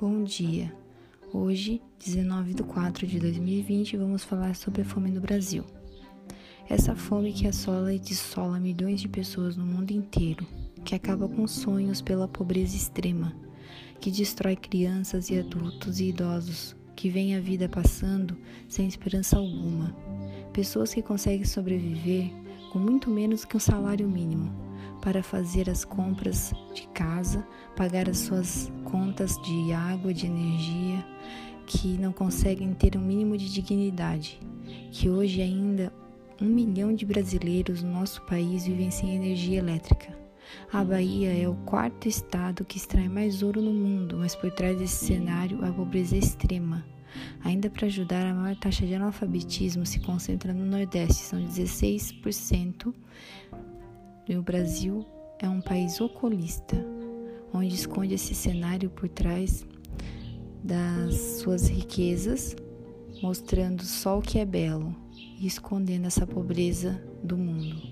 Bom dia! Hoje, 19 de 4 de 2020, vamos falar sobre a fome no Brasil. Essa fome que assola e dissola milhões de pessoas no mundo inteiro, que acaba com sonhos pela pobreza extrema, que destrói crianças e adultos e idosos, que vem a vida passando sem esperança alguma. Pessoas que conseguem sobreviver com muito menos que um salário mínimo para fazer as compras de casa, pagar as suas contas de água, de energia, que não conseguem ter um mínimo de dignidade, que hoje ainda um milhão de brasileiros no nosso país vivem sem energia elétrica. A Bahia é o quarto estado que extrai mais ouro no mundo, mas por trás desse cenário a pobreza é extrema. Ainda para ajudar, a maior taxa de analfabetismo se concentra no Nordeste, são 16%, e o Brasil é um país oculista, onde esconde esse cenário por trás das suas riquezas, mostrando só o que é belo e escondendo essa pobreza do mundo.